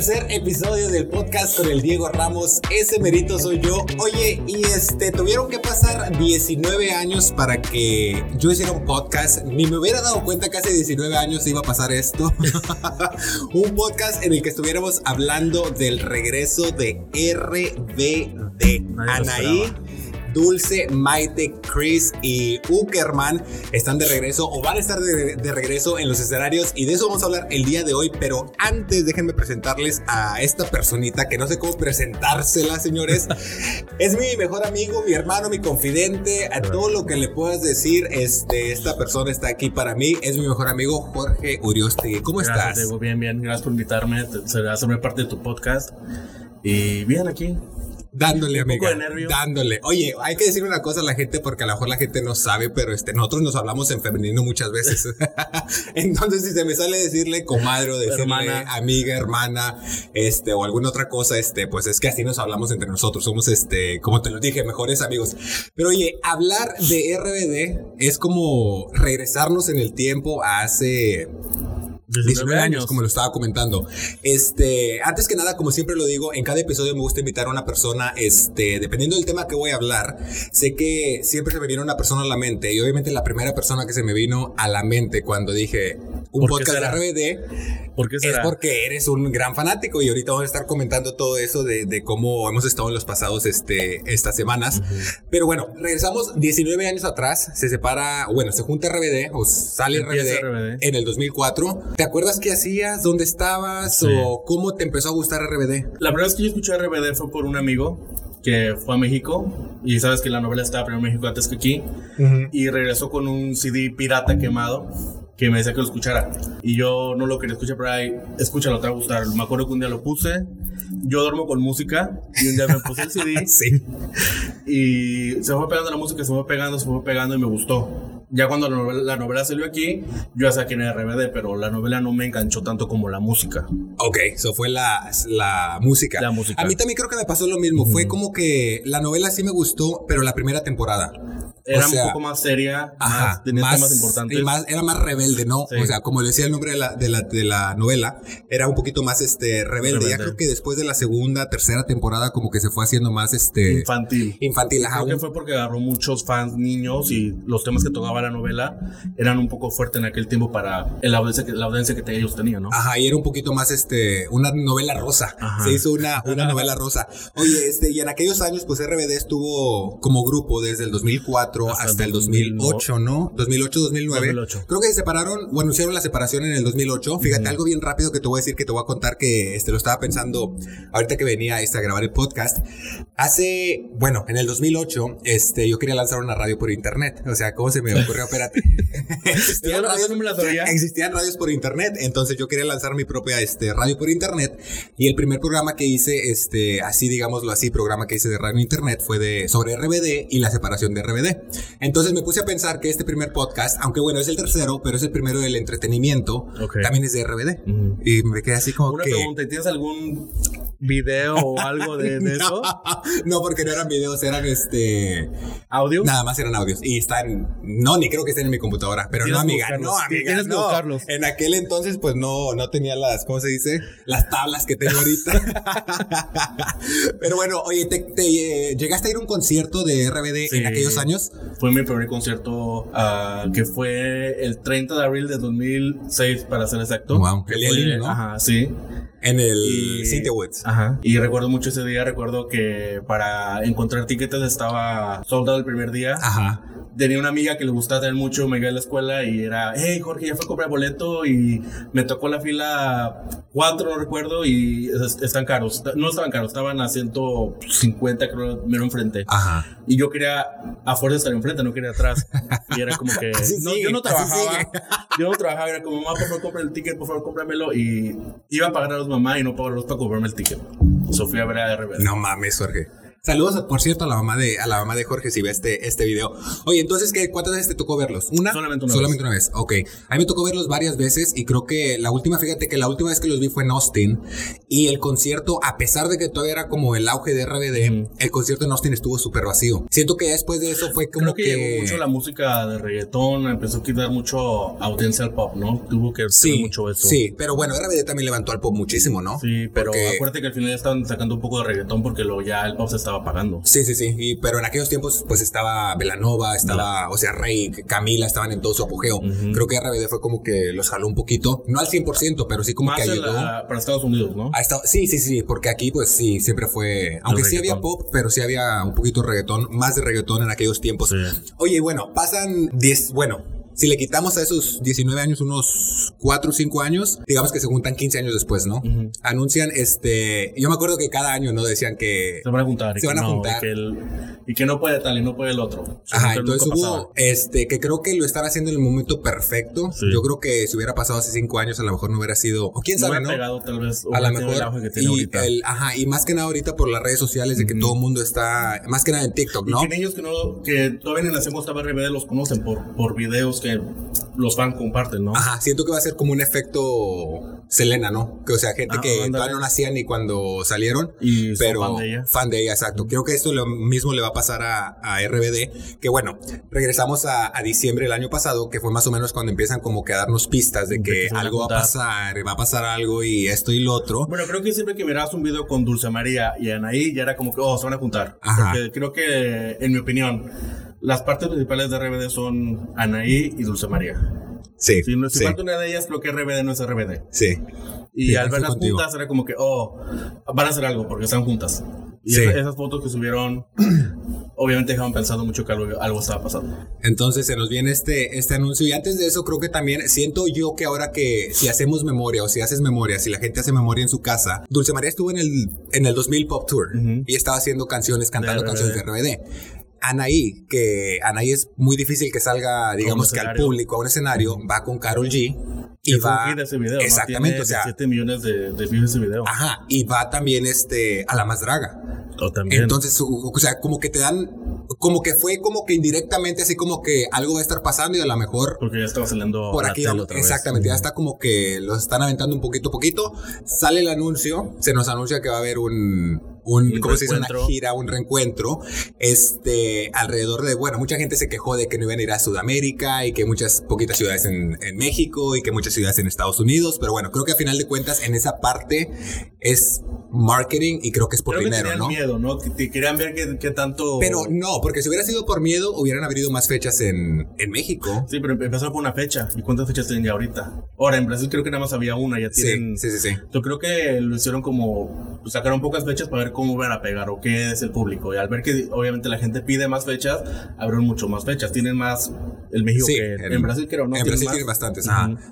tercer episodio del podcast con el Diego Ramos. Ese merito soy yo. Oye, y este, tuvieron que pasar 19 años para que yo hiciera un podcast. Ni me hubiera dado cuenta que hace 19 años iba a pasar esto. un podcast en el que estuviéramos hablando del regreso de RBD. Anaí Dulce, Maite, Chris y Uckerman están de regreso o van a estar de, regreso en los escenarios y de eso vamos a hablar el día de hoy. Pero antes déjenme presentarles a esta personita que no sé cómo presentársela, señores. es mi mejor amigo, mi hermano, mi confidente. A todo lo que le puedas decir, este, esta persona está aquí para mí. Es mi mejor amigo, Jorge Urioste. ¿Cómo Gracias, estás? bien, bien. Gracias por invitarme, a hacerme parte de tu podcast. Y bien aquí, Dándole, amiga. Dándole. Oye, hay que decir una cosa a la gente porque a lo mejor la gente no sabe, pero este, nosotros nos hablamos en femenino muchas veces. Entonces, si se me sale decirle comadre o decirle hermana. amiga, hermana, este, o alguna otra cosa, este, pues es que así nos hablamos entre nosotros. Somos, este, como te lo dije, mejores amigos. Pero oye, hablar de RBD es como regresarnos en el tiempo a hace 19 años, como lo estaba comentando. Este, antes que nada, como siempre lo digo, en cada episodio me gusta invitar a una persona, este, dependiendo del tema que voy a hablar, sé que siempre se me viene una persona a la mente y obviamente la primera persona que se me vino a la mente cuando dije un podcast de RBD ¿Por es porque eres un gran fanático y ahorita vamos a estar comentando todo eso de, cómo hemos estado en los pasados, este, estas semanas. Pero bueno, regresamos 19 años atrás, se separa, bueno, se junta RBD o sale RBD, en el 2004 ¿Te acuerdas qué hacías? ¿Dónde estabas? ¿O cómo te empezó a gustar RBD? La primera vez que yo escuché RBD fue por un amigo que fue a México y sabes que la novela estaba primero en México antes que aquí. Y regresó con un CD pirata quemado que me decía que lo escuchara. Y yo no lo quería escuchar pero ahí escúchalo te va a gustar. Me acuerdo que un día lo puse yo duermo con música y un día me puse el CD sí. y se fue pegando la música se fue pegando se fue pegando y me gustó ya cuando la novela, salió aquí, yo ya sé quién era RBD, pero la novela no me enganchó tanto como la música. Ok, eso fue la, la música. La música. A mí también creo que me pasó lo mismo. Fue como que la novela sí me gustó, pero la primera temporada. Era un poco más seria, más, tenía más, temas importantes. Más, era más rebelde, ¿no? O sea, como decía el nombre de la, de la, de la novela, era un poquito más este rebelde. Ya creo que después de la segunda, tercera temporada, como que se fue haciendo más este. Infantil. Infantil, ajá. Creo que fue porque agarró muchos fans niños y los temas que la novela eran un poco fuertes en aquel tiempo para la audiencia que, la audiencia que ellos tenían, ¿no? Ajá, y era un poquito más este, una novela rosa. Se hizo una, una novela rosa. Oye, este, y en aquellos años, pues RBD estuvo como grupo desde el 2004 hasta, el 2008, ¿no? 2008, 2009. Creo que se separaron, bueno, hicieron la separación en el 2008. Fíjate, algo bien rápido que te voy a decir, que te voy a contar que este, lo estaba pensando ahorita que venía este, a grabar el podcast. Hace, bueno, en el 2008, este, yo quería lanzar una radio por internet. O sea, ¿cómo se me ocurrió? Espérate. existían, radios, existían radios por internet, entonces yo quería lanzar mi propia este, radio por internet y el primer programa que hice, este, así digámoslo así, programa que hice de radio internet fue de sobre RBD y la separación de RBD. Entonces me puse a pensar que este primer podcast, aunque bueno es el tercero, pero es el primero del entretenimiento, también es de RBD y me quedé así como Una que. Pregunta, ¿tienes algún video o algo de, eso? No, porque no eran videos, eran este audio. Nada más eran audios y están, no ni creo que estén en mi computadora, pero no amiga, no amiga, no. En aquel entonces pues no, no tenía las, ¿cómo se dice? Las tablas que tengo ahorita. pero bueno, oye, ¿te, eh, llegaste a ir a un concierto de RBD en aquellos años? Fue mi primer concierto uh, que fue el 30 de abril de 2006 para ser exacto. Wow, el fue, ¿no? Ajá, sí. En el City Woods. Ajá. Y recuerdo mucho ese día, recuerdo que para encontrar tiquetes estaba soldado el primer día. Ajá tenía una amiga que le gustaba tener mucho, me iba a la escuela y era, hey Jorge, ya fue a comprar boleto y me tocó la fila 4, no recuerdo, y están caros. No estaban caros, estaban a 150, creo, mero enfrente. Ajá. Y yo quería a fuerza estar enfrente, no quería atrás. Y era como que. no, yo no trabajaba. Yo no trabajaba, era como, mamá, por favor, compra el ticket, por favor, cómpramelo. Y iba a pagar a los mamás y no pagar a los para comprarme el ticket. Sofía ver a RBD. No mames, Jorge. Saludos, por cierto, a la mamá de, a la mamá de Jorge si ve este, este video. Oye, entonces, ¿qué, ¿cuántas veces te tocó verlos? ¿Una? Solamente una Solamente una vez. Ok. A mí me tocó verlos varias veces y creo que la última, fíjate que la última vez que los vi fue en Austin y el concierto, a pesar de que todavía era como el auge de RBD, el concierto en Austin estuvo súper vacío. Siento que después de eso fue como creo que, llegó mucho la música de reggaetón, empezó a quitar mucho audiencia al pop, ¿no? Tuvo que sí, mucho eso. Sí, pero bueno, RBD también levantó al pop muchísimo, ¿no? Sí, pero acuérdate que al final ya estaban sacando un poco de reggaetón porque lo ya el pop se estaba apagando. Sí, sí, sí. Y, pero en aquellos tiempos, pues estaba Velanova, estaba, o sea, Rey, Camila, estaban en todo su apogeo. Creo que RBD fue como que los jaló un poquito. No al 100%, pero sí como que ayudó. para Estados Unidos, ¿no? sí, sí, sí. Porque aquí, pues sí, siempre fue. Aunque sí había pop, pero sí había un poquito de reggaetón, más de reggaetón en aquellos tiempos. Oye, bueno, pasan 10. Bueno, si le quitamos a esos 19 años unos 4 o 5 años, digamos que se juntan 15 años después, ¿no? Anuncian, este, yo me acuerdo que cada año, ¿no? Decían que... Se van a juntar. Se van a juntar. Y que, no puede tal y no puede el otro. Ajá, entonces hubo, este, que creo que lo están haciendo en el momento perfecto. Yo creo que si hubiera pasado hace 5 años, a lo mejor no hubiera sido, o quién sabe, ¿no? Pegado, tal vez, a lo mejor. y el, ajá, y más que nada ahorita por las redes sociales de que todo el mundo está, más que nada en TikTok, ¿no? Y que ellos que no, que todavía en la RBD los conocen por, por videos que los fans comparten, ¿no? Ajá, siento que va a ser como un efecto Selena, ¿no? Que o sea, gente ah, que todavía no nacía ni cuando salieron, y pero fan de ella. Fan de ella, exacto. Creo que esto lo mismo le va a pasar a, RBD, que bueno, regresamos a, diciembre del año pasado, que fue más o menos cuando empiezan como que a darnos pistas de que, algo va a pasar, va a pasar algo y esto y lo otro. Bueno, creo que siempre que mirabas un video con Dulce María y Anaí, ya era como que, oh, se van a juntar. Ajá. Porque creo que, en mi opinión, las partes principales de RBD son Anaí y Dulce María. Sí. Si, si falta una de ellas, creo que RBD no es RBD. Sí. Y al ver las juntas era como que, oh, van a hacer algo porque están juntas. Y esas, fotos que subieron, obviamente dejaban pensando mucho que algo, estaba pasando. Entonces se nos viene este, este anuncio. Y antes de eso, creo que también siento yo que ahora que si hacemos memoria o si haces memoria, si la gente hace memoria en su casa, Dulce María estuvo en el, en el 2000 Pop Tour y estaba haciendo canciones, cantando canciones de RBD. Anaí, que Anaí es muy difícil que salga, digamos que al público, a un escenario, va con Carol G. Y va. Ese video, exactamente, o sea. 7 millones de, de views ese video. Ajá, y va también este, a la más draga. O también. Entonces, o sea, como que te dan como que fue como que indirectamente así como que algo va a estar pasando y a lo mejor porque ya estaba saliendo por aquí otra exactamente ya está como que los están aventando un poquito a poquito sale el anuncio se nos anuncia que va a haber un un, ¿cómo se dice? Una gira, un reencuentro, este, alrededor de, bueno, mucha gente se quejó de que no iban a ir a Sudamérica y que muchas poquitas ciudades en, en México y que muchas ciudades en Estados Unidos, pero bueno, creo que a final de cuentas en esa parte es marketing y creo que es por dinero, ¿no? miedo, ¿no? Que querían ver qué, tanto... Pero no, porque si hubiera sido por miedo, hubieran habido más fechas en, en México. Sí, pero empezaron por una fecha. ¿Y cuántas fechas tienen ya ahorita? Ahora, en Brasil creo que nada más había una, ya tienen... Sí, sí, sí. Yo creo que lo hicieron como... Pues, sacaron pocas fechas para ver cómo van a pegar o qué es el público. Y al ver que obviamente la gente pide más fechas, abrieron mucho más fechas. Tienen más el México que en, Brasil creo, ¿no? En Brasil tienen bastantes,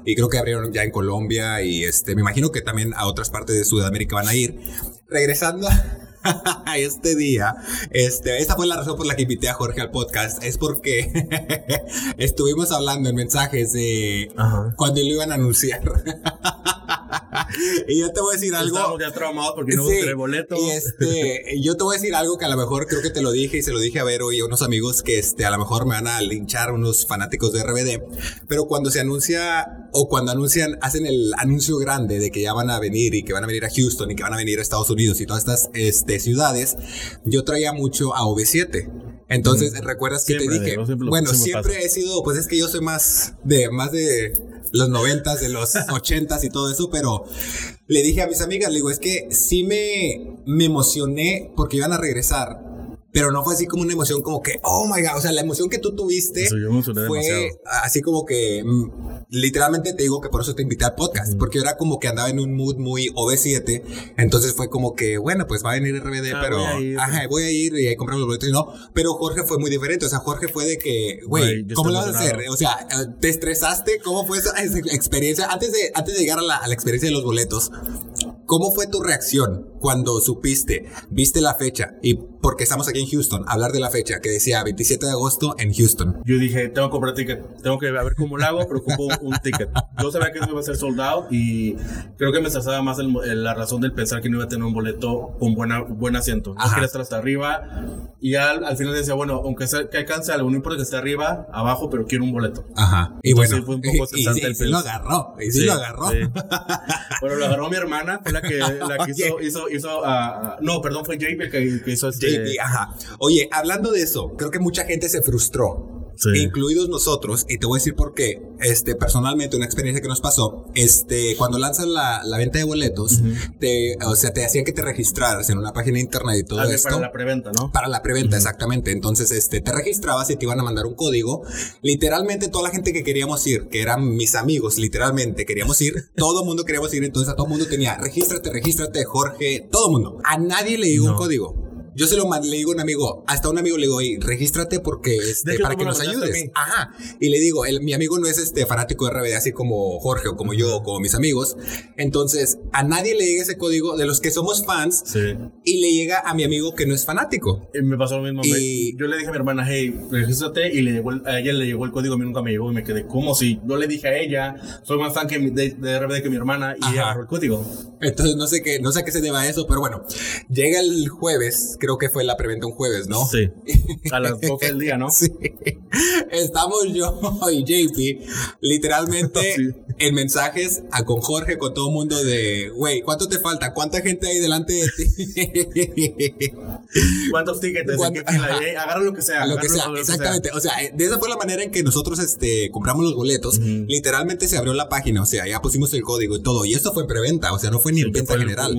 Y creo que abrieron ya en Colombia y este, me imagino que también a otras partes de Sudamérica van a ir regresando a este día, este, esta fue la razón por la que invité a Jorge al podcast, es porque estuvimos hablando en mensajes de cuando lo iban a anunciar. y yo te voy a decir algo. Estamos ya traumados porque no sí, boleto. Y este, yo te voy a decir algo que a lo mejor creo que te lo dije y se lo dije a Vero y a unos amigos que este, a lo mejor me van a linchar unos fanáticos de RBD. Pero cuando se anuncia o cuando anuncian, hacen el anuncio grande de que ya van a venir y que van a venir a Houston y que van a venir a Estados Unidos y todas estas este, ciudades, yo traía mucho a OV7. Entonces, ¿recuerdas que te dije? bueno, siempre he sido, pues es que yo soy más de, más de los noventas, de los ochentas y todo eso, pero le dije a mis amigas, le digo, es que sí me, me emocioné porque iban a regresar pero no fue así como una emoción como que, oh my god, o sea, la emoción que tú tuviste fue así como que, mm, literalmente te digo que por eso te invité al podcast, porque yo era como que andaba en un mood muy OV7, entonces fue como que, bueno, pues va a venir RBD, ah, pero, voy ajá, voy a ir y ahí compramos los boletos y no, pero Jorge fue muy diferente, o sea, Jorge fue de que, güey, ¿cómo lo vas a hacer? O sea, ¿te estresaste? ¿Cómo fue esa, experiencia? Antes de, antes de llegar a la, a la experiencia de los boletos, ¿cómo fue tu reacción? Cuando supiste, viste la fecha y porque estamos aquí en Houston, hablar de la fecha que decía 27 de agosto en Houston. Yo dije, tengo que comprar ticket, tengo que ver cómo lo hago, pero ocupo un ticket. Yo sabía que eso iba a ser soldado y creo que me estresaba más la razón del pensar que no iba a tener un boleto con buena, buen asiento. No quería estar hasta arriba y al, al final decía, bueno, aunque sea, que alcance algo, no importa que esté arriba, abajo, pero quiero un boleto. Ajá. Y bueno, fue un poco y, y, sí, lo agarró, y sí, lo agarró. bueno, lo agarró mi hermana, fue la que, la que hizo, hizo, hizo uh, no, perdón, fue JP que, que hizo este. JP, ajá. Oye, hablando de eso, creo que mucha gente se frustró incluidos nosotros, y te voy a decir por qué, este, personalmente, una experiencia que nos pasó, este, cuando lanzan la, la venta de boletos, te, o sea, te hacían que te registraras en una página de internet y todo esto. Para la preventa, ¿no? Para la preventa, exactamente. Entonces, este, te registrabas y te iban a mandar un código. Literalmente, toda la gente que queríamos ir, que eran mis amigos, literalmente queríamos ir, todo el mundo queríamos ir, entonces a todo el mundo tenía, regístrate, regístrate, Jorge, todo el mundo. A nadie le digo un código. Yo se lo le digo a un amigo, hasta un amigo le digo, oye, regístrate porque este, para que nos ayudes. Ajá. Y le digo, mi amigo no es este fanático de RBD así como Jorge o como yo o como mis amigos. Entonces, a nadie le llega ese código de los que somos fans y le llega a mi amigo que no es fanático. Y me pasó lo mismo. Y yo le dije a mi hermana, hey, regístrate y le llegó a ella le llegó el código, a mí nunca me llegó y me quedé, como si yo le dije a ella, soy más fan que de, de RBD que mi hermana y agarró el código. Entonces, no sé qué, no sé a qué se deba eso, pero bueno, llega el jueves, creo que fue la preventa un jueves, ¿no? Sí. A las 12 del día, ¿no? Sí. Estamos yo y JP literalmente en mensajes a con Jorge, con todo el mundo de, güey, ¿cuánto te falta? ¿Cuánta gente hay delante de ti? ¿Cuántos tickets? Agarra lo que sea. Lo que sea, exactamente. O sea, de esa fue la manera en que nosotros este, compramos los boletos. Literalmente se abrió la página, o sea, ya pusimos el código y todo. Y esto fue en preventa, o sea, no fue ni en venta general.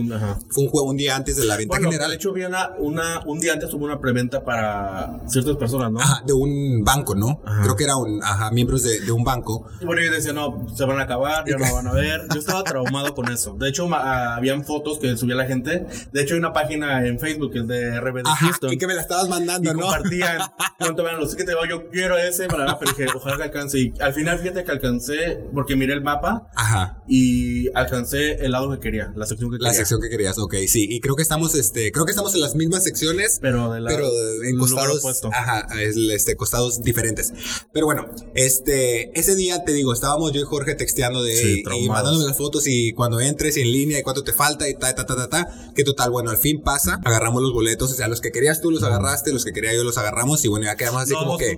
fue un juego un día antes de la venta general. De hecho, había una, un día antes hubo una preventa para ciertas personas, ¿no? Ajá, de un banco, ¿no? Creo que era un, ajá, miembros de, de un banco. Bueno, yo decía, no, se van a acabar, ya no van a ver. Yo estaba traumado con eso. De hecho, habían fotos que subía la gente. De hecho, hay una página en Facebook, el de RBD Houston. Y que me la estabas mandando, y ¿no? compartían cuánto vean los tickets. Yo quiero ese, para pero dije, ojalá que alcance. Y al final, fíjate que alcancé, porque miré el mapa. Ajá. Y alcancé el lado que quería, la sección que quería. La sección que querías, ok, sí. Y creo que estamos, este, creo que estamos en las mismas secciones. Pero de la, pero en costados. Ajá, este, costados diferentes. Pero bueno, este, ese día te digo, estábamos yo y Jorge texteando de y mandándome las fotos y cuando entres y en línea y cuánto te falta y ta, ta, ta, ta, ta. Que total, bueno, al fin pasa, agarramos los boletos, o sea, los que querías tú los agarraste, los que quería yo los agarramos y bueno, ya quedamos así como que.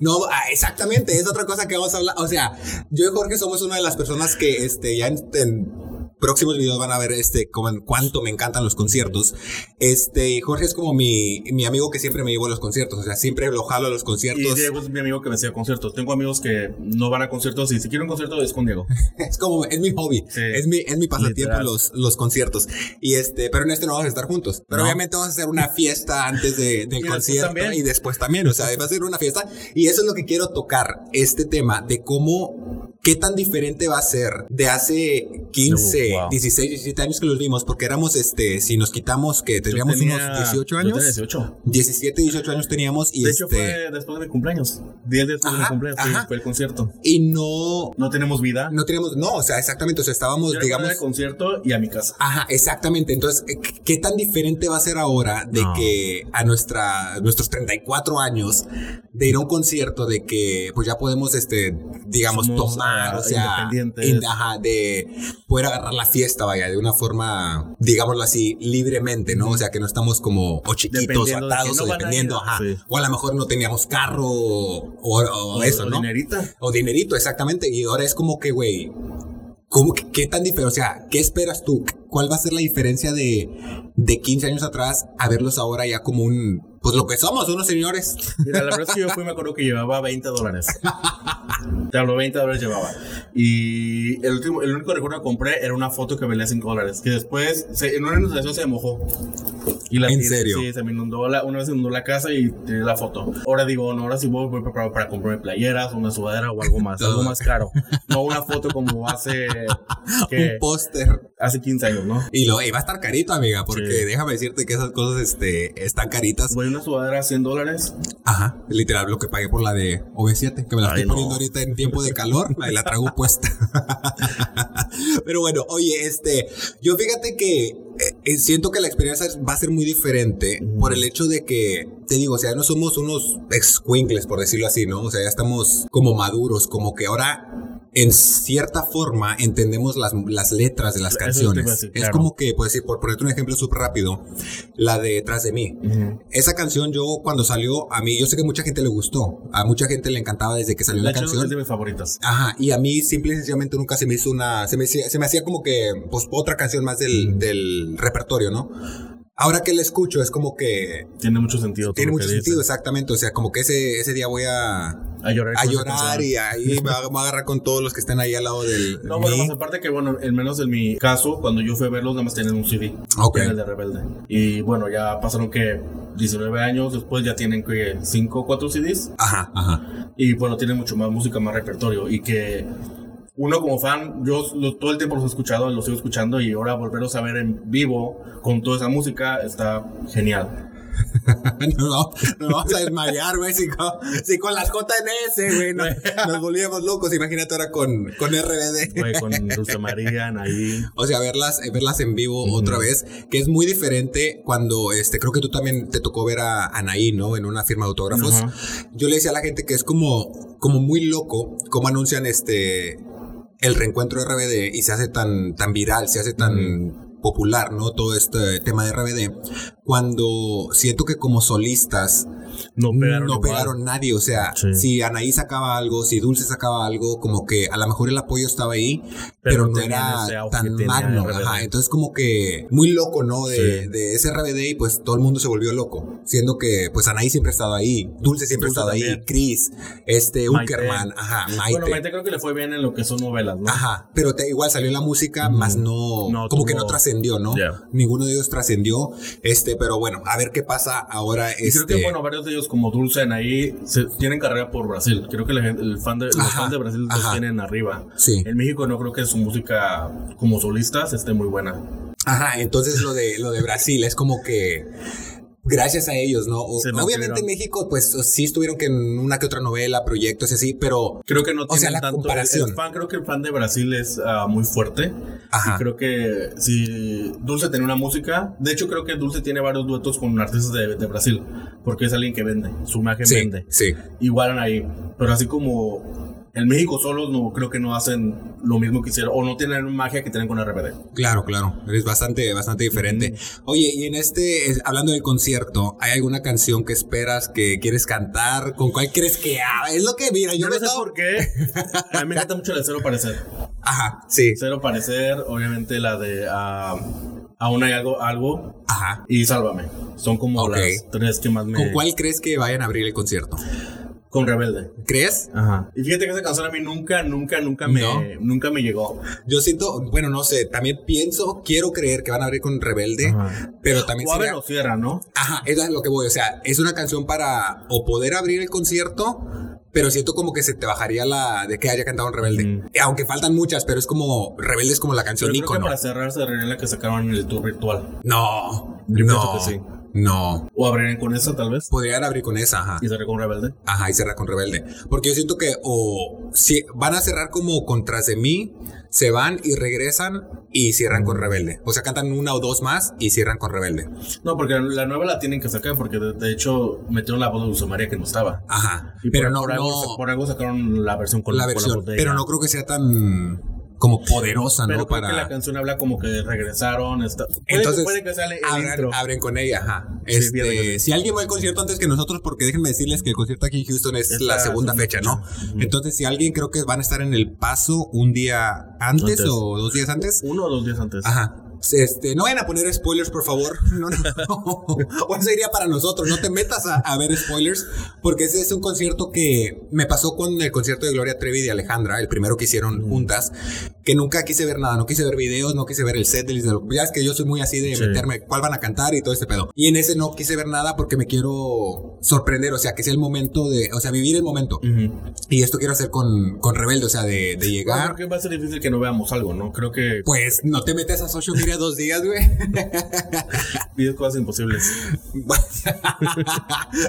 No, ah, exactamente, es otra cosa que vamos a hablar. O sea, yo y Jorge somos una de las personas que este, ya en próximos videos van a ver este, como cuánto me encantan los conciertos. Este, Jorge es como mi, mi amigo que siempre me lleva a los conciertos, o sea, siempre lo jalo a los conciertos. Y Diego es mi amigo que me hacía conciertos. Tengo amigos que no van a conciertos y si quiero un concierto es con Diego. es como, es mi hobby, es mi, es mi pasatiempo los, los conciertos. Y este, pero en este no vamos a estar juntos. Pero obviamente vamos a hacer una fiesta antes de, del concierto y después también, o sea, va a ser una fiesta. Y eso es lo que quiero tocar, este tema de cómo, qué tan diferente va a ser de hace 15, 16, 17 años que los vimos, porque éramos, este, si nos quitamos que teníamos unos 18 años. 18. 17, 18 años teníamos y de este. hecho fue después de mi cumpleaños. 10 días después de mi cumpleaños fue el concierto. Y no. No tenemos vida. No teníamos, no, o sea, exactamente, o sea, estábamos, digamos. al concierto y a mi casa. Ajá, exactamente. Entonces, ¿qué tan diferente va a ser ahora de que a nuestra, nuestros 34 años de ir a un concierto, de que pues ya podemos, este, digamos, tomar, o sea, ajá, de poder agarrar la fiesta, vaya, de una forma, digámoslo así, libremente, ¿no? O sea, que no estamos como o chiquitos atados o dependiendo, ajá. O a lo mejor no teníamos carro o, eso, ¿no? O dinerito. O dinerito, exactamente. Y ahora es como que, güey, ¿Cómo, qué tan diferente? O sea, ¿qué esperas tú? ¿Cuál va a ser la diferencia de, de 15 años atrás a verlos ahora ya como un, pues lo que somos, unos señores. Mira, la verdad es que yo fui, me acuerdo que llevaba 20 dólares. Te hablo, 20 dólares llevaba. Y el último, el único recuerdo que compré era una foto que valía 5 dólares. Que después, en una inundación se mojó. Y la ¿En serio? Sí, se me inundó la, una vez se inundó la casa y tiré la foto. Ahora digo, no, ahora sí voy, voy preparado para comprarme playeras, una sudadera o algo más, algo más caro. No una foto como hace. Un póster. Hace 15 años, ¿no? Y lo, y va a estar carito, amiga, porque déjame decirte que esas cosas este, están caritas una sudadera 100 dólares. Ajá, literal lo que pagué por la de OV7, que me la estoy poniendo ahorita en tiempo de calor, y la traigo puesta. Pero bueno, oye, este, yo fíjate que eh, siento que la experiencia va a ser muy diferente por el hecho de que, te digo, o sea, no somos unos ex por decirlo así, ¿no? O sea, ya estamos como maduros, como que ahora en cierta forma entendemos las, las letras de las canciones. Es como que, pues decir, por ponerte un ejemplo súper rápido, la de Detrás de mí. Esa canción yo cuando salió, a mí, yo sé que mucha gente le gustó, a mucha gente le encantaba desde que salió la, canción. Es de mis favoritas. Ajá, y a mí simple y sencillamente nunca se me hizo una, se me, se me hacía como que, pues otra canción más del, del repertorio, ¿no? Ahora que la escucho es como que... Tiene mucho sentido. Tiene mucho sentido, exactamente. O sea, como que ese, ese día voy a... A llorar. A llorar y ahí me, voy a agarrar con todos los que estén ahí al lado del... No, bueno, más aparte que, bueno, al menos en mi caso, cuando yo fui a verlos, nada más tienen un CD. Ok. el de Rebelde. Y bueno, ya pasaron que 19 años después ya tienen que 5 o 4 CDs. Ajá, ajá. Y bueno, tienen mucho más música, más repertorio. Y que uno como fan, yo todo el tiempo los he escuchado, los sigo escuchando y ahora volverlos a ver en vivo con toda esa música está genial. no, no vamos a desmayar, güey. Si con, las JNS, güey, nos, volvíamos locos. Imagínate ahora con, con RBD. Güey, con Dulce María, ahí. O sea, verlas, verlas en vivo otra vez, que es muy diferente cuando, este, creo que tú también te tocó ver a Anaí, ¿no? En una firma de autógrafos. Yo le decía a la gente que es como, como muy loco cómo anuncian este el reencuentro de RBD y se hace tan, tan viral, se hace tan popular, ¿no? Todo este tema de RBD, cuando siento que como solistas no pegaron, no pegaron nadie. O sea, si Anaí sacaba algo, si Dulce sacaba algo, como que a lo mejor el apoyo estaba ahí, pero, no era tan magno. Ajá, entonces como que muy loco, ¿no? De, de, ese RBD y pues todo el mundo se volvió loco. Siendo que pues Anaí siempre ha estado ahí, Dulce siempre ha estado ahí, Chris, este, Uckerman, ajá, Maite. Bueno, Maite creo que le fue bien en lo que son novelas, ¿no? Ajá, pero te, igual salió la música, más no, como que no trascendió, ¿no? Ninguno de ellos trascendió, este, pero bueno, a ver qué pasa ahora. Y creo que, este bueno, varios de ellos como Dulce ahí se, tienen carrera por Brasil. Creo que el fan de, los fans de Brasil los tienen arriba. Sí. En México no creo que su música como solistas esté muy buena. Ajá, entonces lo de, lo de Brasil es como que gracias a ellos, ¿no? obviamente en México, pues sí estuvieron que en una que otra novela, proyectos y así, pero. Creo que no tiene o sea, la tanto. Comparación. fan, creo que el fan de Brasil es ah, muy fuerte. Ajá. creo que si Dulce tiene una música, de hecho, creo que Dulce tiene varios duetos con artistas de, de Brasil, porque es alguien que vende, su imagen vende. Sí. Igualan ahí. Pero así como en México solos no creo que no hacen lo mismo que hicieron o no tienen magia que tienen con RBD. Claro, claro, es bastante bastante diferente. Oye, y en este hablando del concierto, ¿hay alguna canción que esperas que quieres cantar? ¿Con cuál crees que ah, es lo que mira, yo, no sé por qué. A mí me encanta mucho la de Cero Parecer. Ajá, sí. Cero Parecer, obviamente la de uh, Aún hay algo algo Ajá. y Sálvame. Son como las tres que más me ¿Con cuál crees que vayan a abrir el concierto? Con Rebelde. ¿Crees? Ajá. Y fíjate que esa canción a mí nunca, nunca, nunca me, nunca me llegó. Yo siento, bueno, no sé, también pienso, quiero creer que van a abrir con Rebelde, pero también o sería... cierra, ¿no? Ajá, eso es lo que voy, o sea, es una canción para o poder abrir el concierto, pero siento como que se te bajaría la de que haya cantado en Rebelde. Aunque faltan muchas, pero es como Rebelde es como la canción pero creo que para cerrar se la que sacaron en el tour virtual. No, no. Que sí. No. ¿O abrirían con esa, tal vez? Podrían abrir con esa, ajá. ¿Y cerrar con Rebelde? Ajá, y cerrar con Rebelde. Porque yo siento que o si van a cerrar como contras de mí, se van y regresan y cierran con Rebelde. O sea, cantan una o dos más y cierran con Rebelde. No, porque la nueva la tienen que sacar porque de, hecho metieron la voz de Dulce María que no estaba. Ajá. pero no, algo, por algo sacaron la versión con la versión. pero no creo que sea tan como poderosa, ¿no? Para... que la canción habla como que regresaron. Está... Entonces, puede que sale abren, con ella, ajá. Este, si alguien va al concierto antes que nosotros, porque déjenme decirles que el concierto aquí en Houston es, la, segunda fecha, ¿no? Entonces, si alguien creo que van a estar en el paso un día antes, o dos días antes. Uno o dos días antes. Ajá. Este, no vayan a poner spoilers, por favor. No, no, no. O eso iría para nosotros. No te metas a, ver spoilers, porque ese es un concierto que me pasó con el concierto de Gloria Trevi y de Alejandra, el primero que hicieron juntas, que nunca quise ver nada. No quise ver videos, no quise ver el set. Ya es que yo soy muy así de meterme cuál van a cantar y todo este pedo. Y en ese no quise ver nada porque me quiero sorprender, o sea, que sea el momento de, o sea, vivir el momento. Y esto quiero hacer con, con Rebelde, o sea, de, llegar. creo que va a ser difícil que no veamos algo, ¿no? Creo que. Pues no te metes a social media a dos días, güey. Pides cosas imposibles.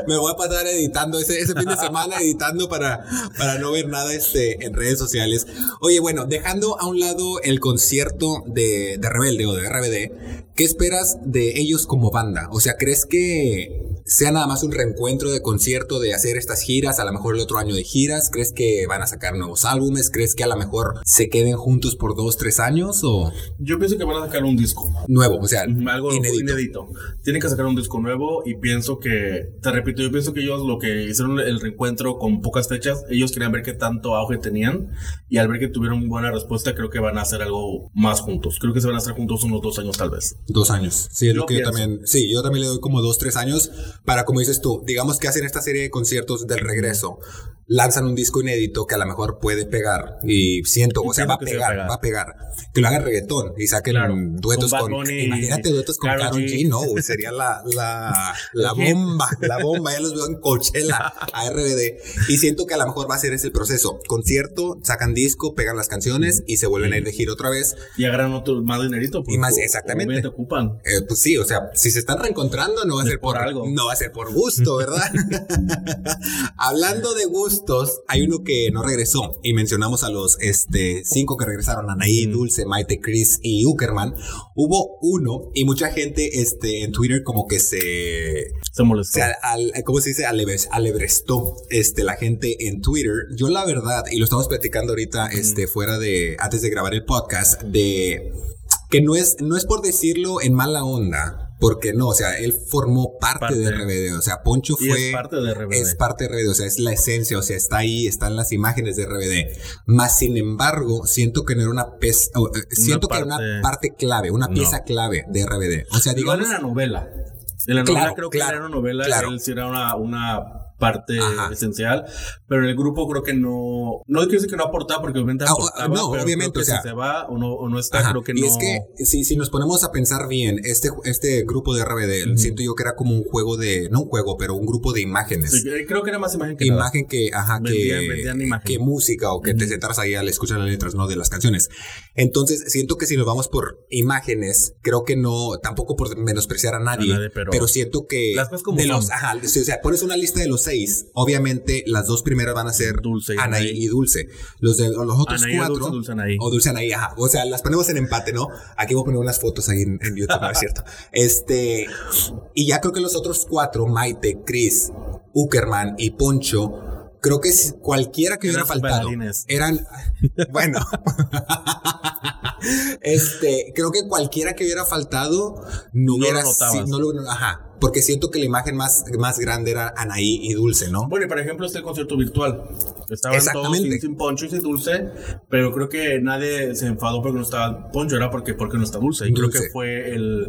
Me voy a pasar editando ese, ese fin de semana, editando para, para no ver nada este, en redes sociales. Oye, bueno, dejando a un lado el concierto de, de Rebelde o de RBD, ¿qué esperas de ellos como banda? O sea, ¿crees que sea nada más un reencuentro de concierto, de hacer estas giras, a lo mejor el otro año de giras? ¿Crees que van a sacar nuevos álbumes? ¿Crees que a lo mejor se queden juntos por dos, tres años? O... Yo pienso que van a sacar un disco. Nuevo, o sea, algo inédito. Tienen que sacar un disco nuevo y pienso que, te repito, yo pienso que ellos lo que hicieron el reencuentro con pocas fechas, ellos querían ver qué tanto auge tenían y al ver que tuvieron buena respuesta, creo que van a hacer algo más juntos. Creo que se van a hacer juntos unos dos años tal vez. Dos años. Sí, es lo que yo también, sí, yo también le doy como dos, tres años para, como dices tú, digamos que hacen esta serie de conciertos del regreso lanzan un disco inédito que a lo mejor puede pegar y siento, o sea, va a pegar, va a pegar. Que lo hagan reggaetón y saquen duetos con, imagínate duetos con Karol G, no, sería la, la, la bomba, la bomba, ya los veo en Coachella, a RBD. Y siento que a lo mejor va a ser ese el proceso. Concierto, sacan disco, pegan las canciones y se vuelven a ir de gira otra vez. Y agarran otro más dinerito. Y más, exactamente. Te ocupan. Eh, pues sí, o sea, si se están reencontrando no va a ser por, algo. No va a ser por gusto, ¿verdad? Hablando de gusto hay uno que no regresó y mencionamos a los este, cinco que regresaron, Anaí, Dulce, Maite, Chris y Uckerman. Hubo uno y mucha gente este, en Twitter como que se... Se molestó. ¿Cómo se dice? alebrestó este, la gente en Twitter. Yo la verdad, y lo estamos platicando ahorita este, fuera de, antes de grabar el podcast, de que no es, no es por decirlo en mala onda, porque no, o sea, él formó parte, de RBD, o sea, Poncho fue... es parte de RBD. Es parte de RBD, o sea, es la esencia, o sea, está ahí, están las imágenes de RBD. Más sin embargo, siento que no era una pez, eh, siento que era una parte clave, una pieza clave de RBD. O sea, digamos... No era una novela. En la novela creo que era una novela, él sí era una, una parte esencial, pero el grupo creo que no, no quiero decir que no aportaba porque obviamente ah, aportaba, no, obviamente, o sea, si se va o no, o no está, creo que no. Y es que si, si nos ponemos a pensar bien, este, este grupo de RBD, siento yo que era como un juego de, no un juego, pero un grupo de imágenes. Eh, creo que era más imagen que Imagen que, ajá, que, que música o que te sentaras ahí al escuchar las letras, ¿no? De las canciones. Entonces, siento que si nos vamos por imágenes, creo que no, tampoco por menospreciar a nadie, pero, siento que las cosas como de los, ajá, o sea, pones una lista de los obviamente las dos primeras van a ser Dulce y Anaí, y Dulce. Los de los otros cuatro. Dulce, Dulce Anaí. O Dulce Anaí, ajá. O sea, las ponemos en empate, ¿no? Aquí voy a poner unas fotos ahí en, YouTube, ¿no es cierto? Este. Y ya creo que los otros cuatro, Maite, Chris, Uckerman y Poncho, creo que cualquiera que hubiera faltado eran bueno este creo que cualquiera que hubiera faltado no, hubiera no lo ajá porque siento que la imagen más, más grande era Anaí y Dulce, ¿no? Bueno, y por ejemplo, este concierto virtual. Estaban todos sin, Poncho y sin Dulce, pero creo que nadie se enfadó porque no estaba Poncho, era porque, porque no está Dulce. Y creo que fue el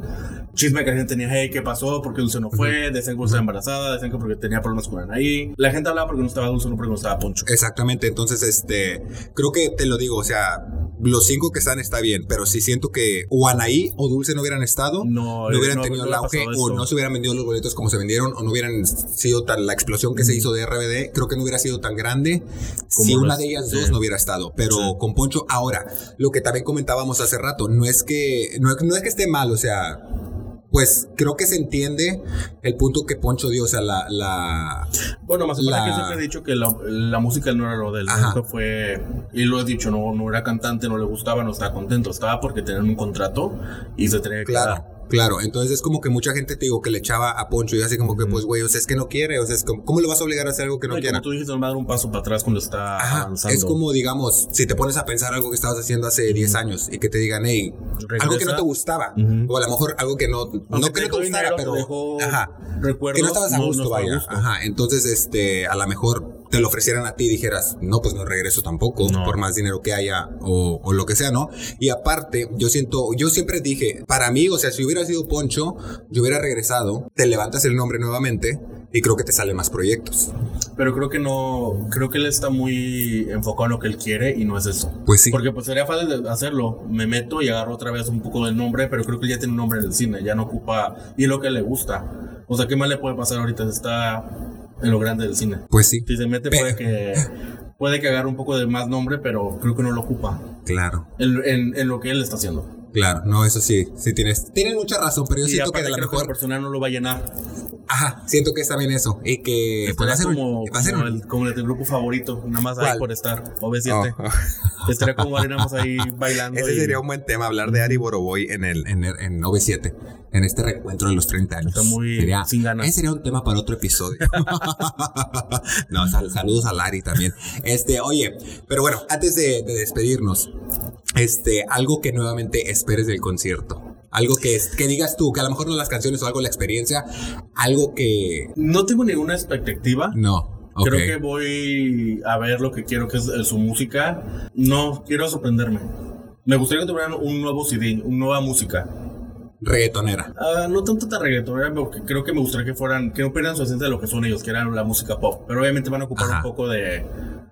chisme que la gente tenía, hey, ¿qué pasó? ¿Por qué Dulce no fue? Decían que estaba embarazada, decían que porque tenía problemas con Anaí. La gente hablaba porque no estaba Dulce, no porque no estaba Poncho. Exactamente, entonces, este, creo que te lo digo, o sea, los cinco que están está bien, pero si siento que o Anaí o Dulce no hubieran estado, no, hubieran tenido el auge o no se hubieran vendido los boletos como se vendieron o no hubieran sido tan la explosión que se hizo de RBD, creo que no hubiera sido tan grande si una de ellas dos no hubiera estado. Pero con Poncho, ahora, lo que también comentábamos hace rato, no es que, no, no es que esté mal, o sea, pues creo que se entiende el punto que Poncho dio, o sea, la... la bueno, más la, que siempre he dicho que la, música no era lo del fue, y lo he dicho, no, no era cantante, no le gustaba, no estaba contento, estaba porque tenían un contrato y se tenía que claro. Claro, entonces es como que mucha gente te digo que le echaba a Poncho y así como que, pues, güey, o sea, es que no quiere, o sea, es como, ¿cómo le vas a obligar a hacer algo que no, quiere? Como tú dijiste, no va a dar un paso para atrás cuando está avanzando. Es como, digamos, si te pones a pensar algo que estabas haciendo hace 10 años y que te digan, hey, algo que no te gustaba, o a lo mejor algo que no, no que no te gustara, pero, ajá, que no estabas a gusto, vaya, ajá, entonces, este, a lo mejor te lo ofrecieran a ti y dijeras, no, pues no regreso tampoco, por más dinero que haya o, o, lo que sea, ¿no? Y aparte, yo siento, yo siempre dije, para mí, o sea, si hubiera sido Poncho, yo hubiera regresado, te levantas el nombre nuevamente y creo que te salen más proyectos. Pero creo que no, creo que él está muy enfocado en lo que él quiere y no es eso. Pues sí. Porque pues sería fácil hacerlo. Me meto y agarro otra vez un poco del nombre, pero creo que él ya tiene un nombre en el cine, ya no ocupa y es lo que le gusta. O sea, ¿qué más le puede pasar ahorita? Está en lo grande del cine. Pues sí. Si se mete puede que puede que agarre un poco de más nombre, pero creo que no lo ocupa. Claro. En, en, lo que él está haciendo. Claro, no, eso sí, sí tienes, tienes mucha razón, pero yo siento que a lo mejor... la persona no lo va a llenar. Ajá, siento que está bien eso. Y que pues, va a ser como, va a ser como, el, como el, grupo favorito, nada más ahí por estar, OV7. Oh. Estaría como ahí bailando. Ese sería un buen tema, hablar de Ari Boroboy en el, en, el, en OV7, en este reencuentro de los 30 años. Está muy sería, sin ganas. Ese sería un tema para otro episodio. no, saludos a Lari también. Este, oye, pero bueno, antes de, de despedirnos, este, algo que nuevamente esperes del concierto. Algo que, que digas tú, que a lo mejor no las canciones o algo la experiencia, algo que... No tengo ninguna expectativa. No. Creo que voy a ver lo que quiero que es su música. No, quiero sorprenderme. Me gustaría que tuvieran un nuevo CD, una nueva música. Reggaetonera. Uh, no tanto tan reggaetonera, porque creo que me gustaría que fueran, que no pierdan su esencia de lo que son ellos, que eran la música pop. Pero obviamente van a ocupar un poco de,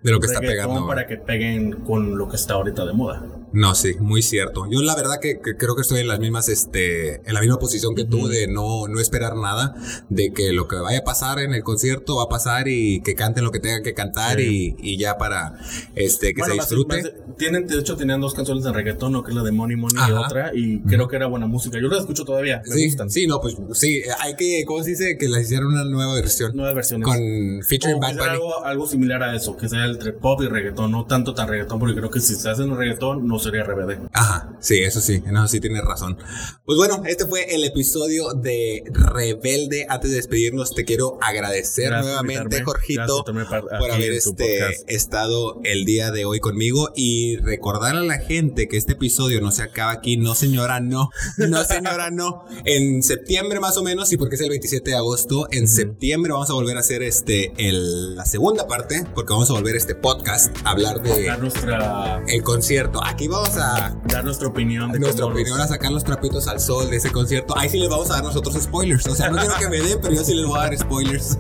de lo que está pegando. Para que peguen con lo que está ahorita de moda. No, sí, muy cierto. Yo la verdad que, creo que estoy en las mismas, este, en la misma posición que tú de no, no esperar nada, de que lo que vaya a pasar en el concierto va a pasar y que canten lo que tengan que cantar y, y, ya para, este, que se disfrute. tienen, de hecho, tenían dos canciones de reggaetón, ¿no? que es la de Money Money y otra, y creo que era buena música. Yo la escucho todavía, me sí, gustan. Sí, no, pues sí, hay que, ¿cómo se dice? Que las hicieron una nueva versión. Nueva versión. Con featuring Bad Bunny. Algo, algo similar a eso, que sea entre pop y reggaetón, no tanto tan reggaetón, porque creo que si se hacen un reggaetón no sería RBD. Ajá, sí, eso sí, no, sí tienes razón. Pues bueno, este fue el episodio de Rebelde. Antes de despedirnos, te quiero agradecer nuevamente, Jorgito, por haber este, estado el día de hoy conmigo y recordar a la gente que este episodio no se acaba aquí. No, señora, no. No, señora, no. En septiembre más o menos, y porque es el 27 de agosto, en septiembre vamos a volver a hacer este, el, la segunda parte, porque vamos a volver este podcast a hablar de nuestra... el concierto. Aquí vamos a dar nuestra opinión. De nuestra opinión a sacar los trapitos al sol de ese concierto. Ahí sí les vamos a dar nosotros spoilers. O sea, no quiero que me den, pero yo sí les voy a dar spoilers.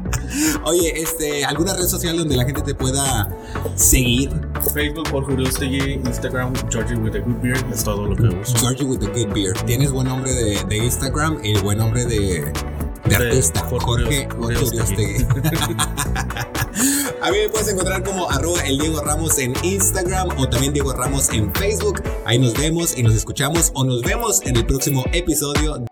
Oye, este, ¿alguna red social donde la gente te pueda seguir? Facebook por Juriostegui, Instagram Georgie with a Good Beard. Es todo lo que uso. Georgie with a Good Beard. Tienes buen nombre de, de Instagram y buen nombre de, de, artista. Jorge Juriostegui. A mí me puedes encontrar como arroba el Diego Ramos en Instagram o también Diego Ramos en Facebook. Ahí nos vemos y nos escuchamos o nos vemos en el próximo episodio